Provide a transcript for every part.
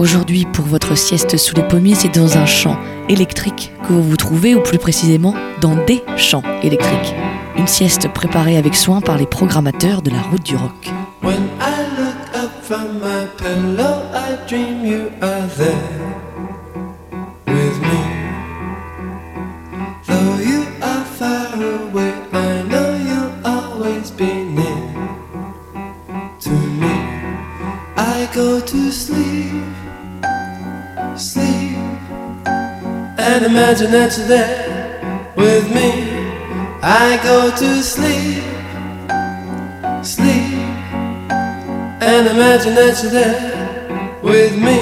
Aujourd'hui, pour votre sieste sous les pommiers, c'est dans un champ électrique que vous vous trouvez, ou plus précisément dans des champs électriques. Une sieste préparée avec soin par les programmateurs de la route du rock. Imagine that you're there with me. I go to sleep, sleep and imagine that you're there with me.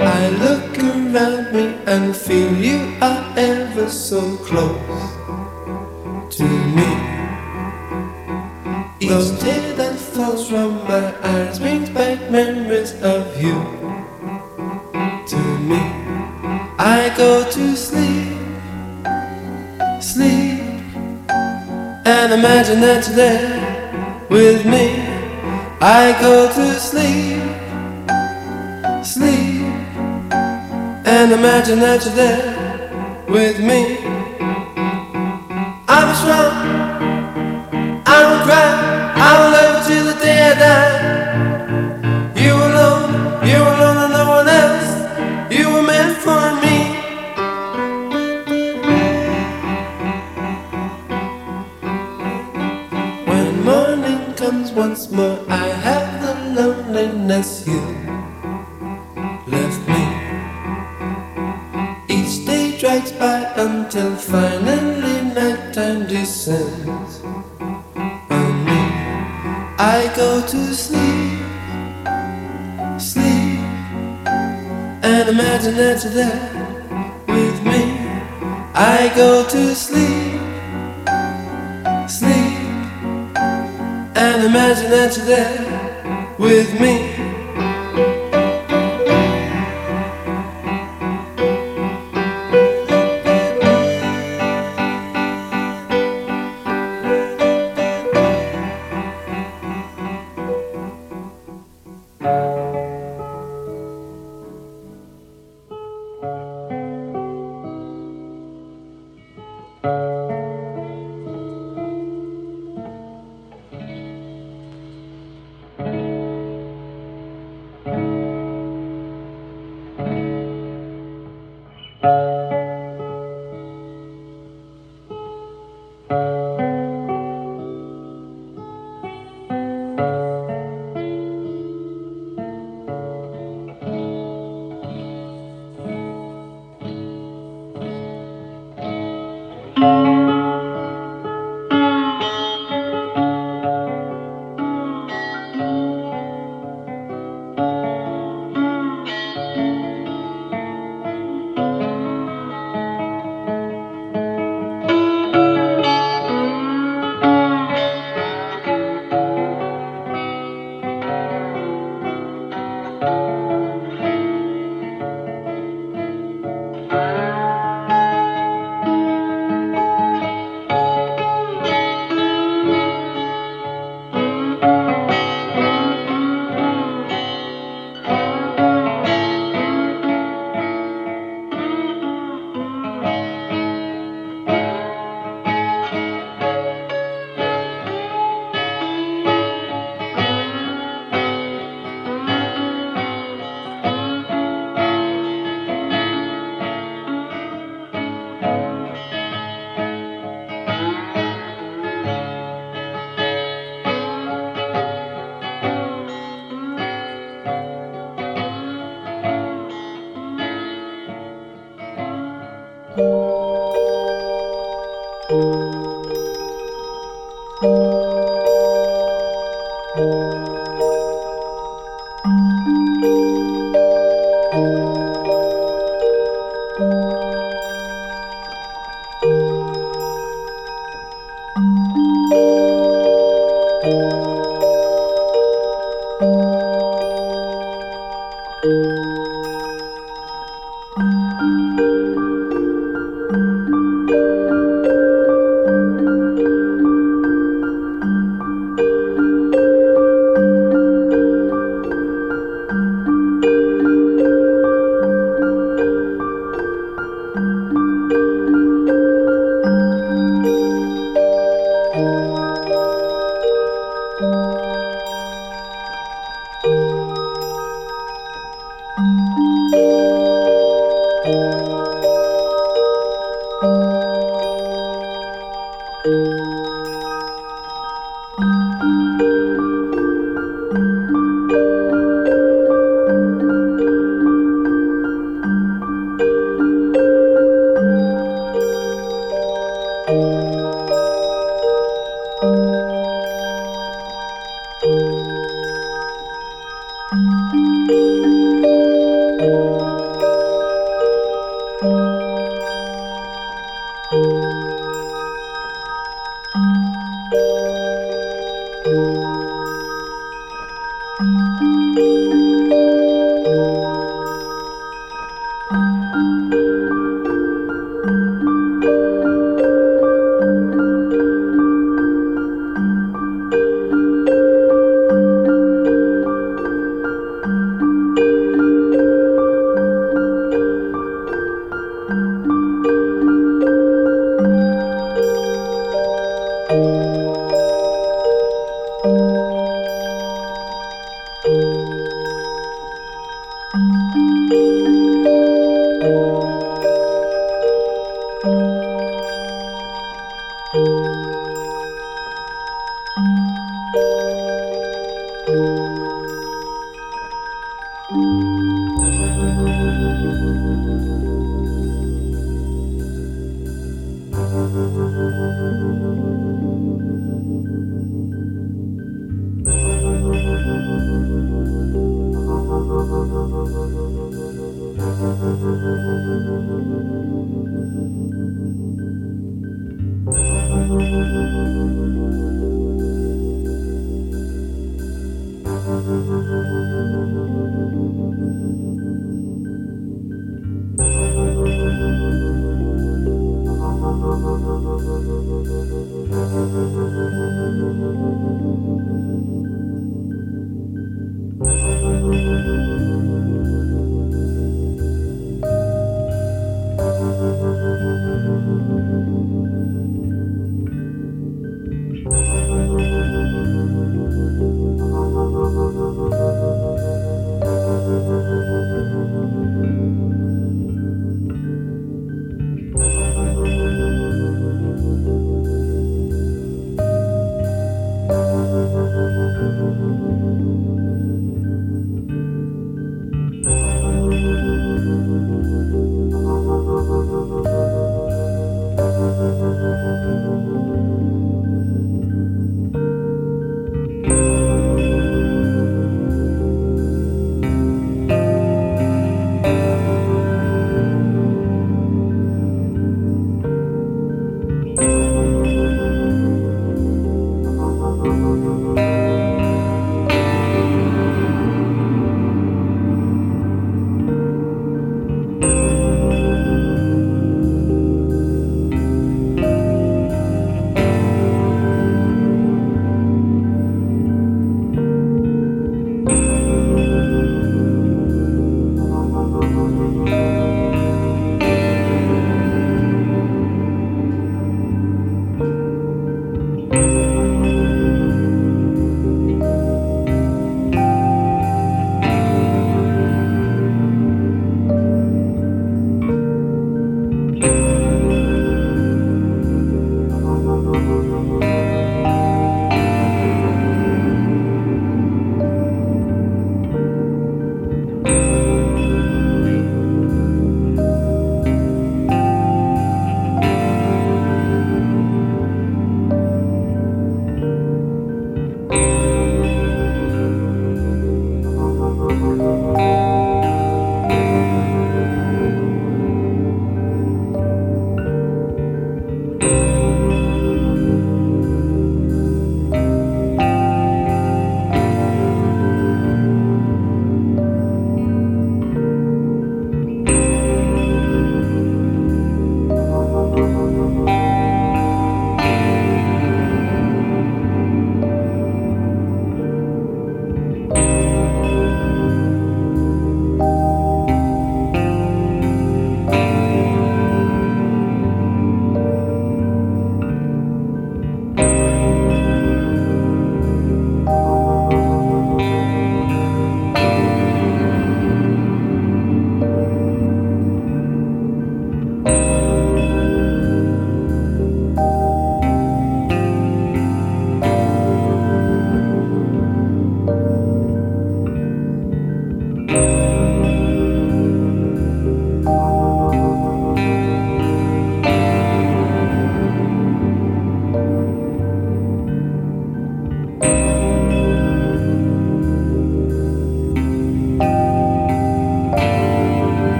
I look around me and feel you are ever so close to me. Each tear imagine that you're comes once more, I have the loneliness you left me. Each day drags by until finally nighttime descends on me. I go to sleep, sleep, and imagine that you're there with me. I go to sleep, sleep imagine that you're there with me.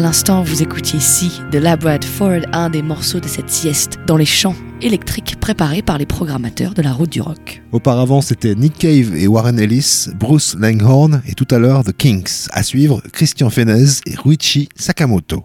L'instant, vous écoutiez ici de Labrad Ford, un des morceaux de cette sieste dans les champs électriques préparés par les programmateurs de la route du rock. Auparavant, c'était Nick Cave et Warren Ellis, Bruce Langhorn et tout à l'heure The Kinks. À suivre, Christian Fenez et Ruichi Sakamoto.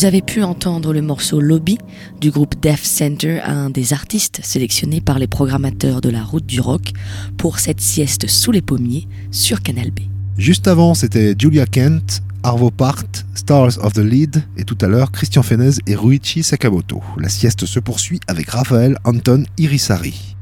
Vous avez pu entendre le morceau Lobby du groupe Death Center, un des artistes sélectionnés par les programmateurs de la route du rock pour cette sieste sous les pommiers sur Canal B. Juste avant, c'était Julia Kent, Arvo Part, Stars of the Lead, et tout à l'heure, Christian Fenez et Ruichi Sakamoto. La sieste se poursuit avec Raphaël Anton Irisari.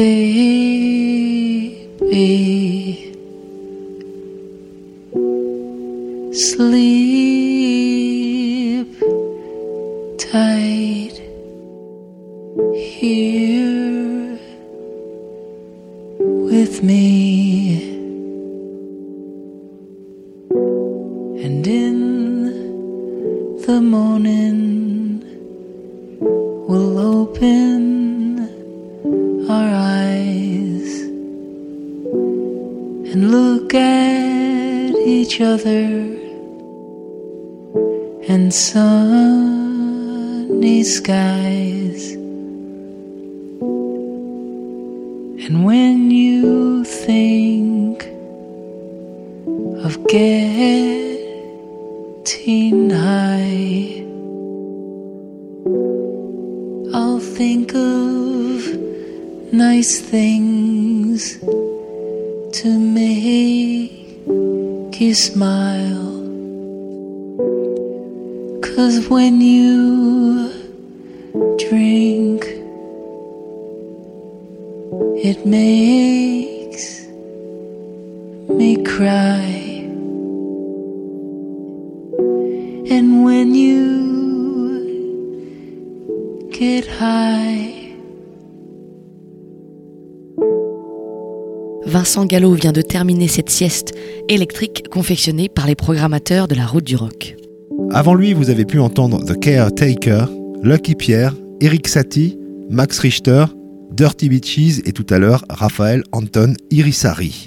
Baby, sleep Vincent vient de terminer cette sieste électrique confectionnée par les programmateurs de la route du rock. Avant lui, vous avez pu entendre The Caretaker, Lucky Pierre, Eric Satie, Max Richter, Dirty Beaches et tout à l'heure Raphaël Anton Irisari.